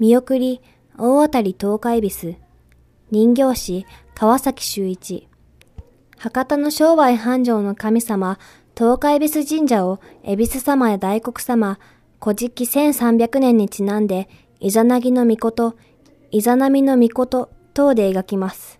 見送り、大当たり東海ビス。人形師、川崎修一。博多の商売繁盛の神様、東海ビス神社を、恵比寿様や大黒様、古事記1300年にちなんで、イザナギの御事、イザナミの御事等で描きます。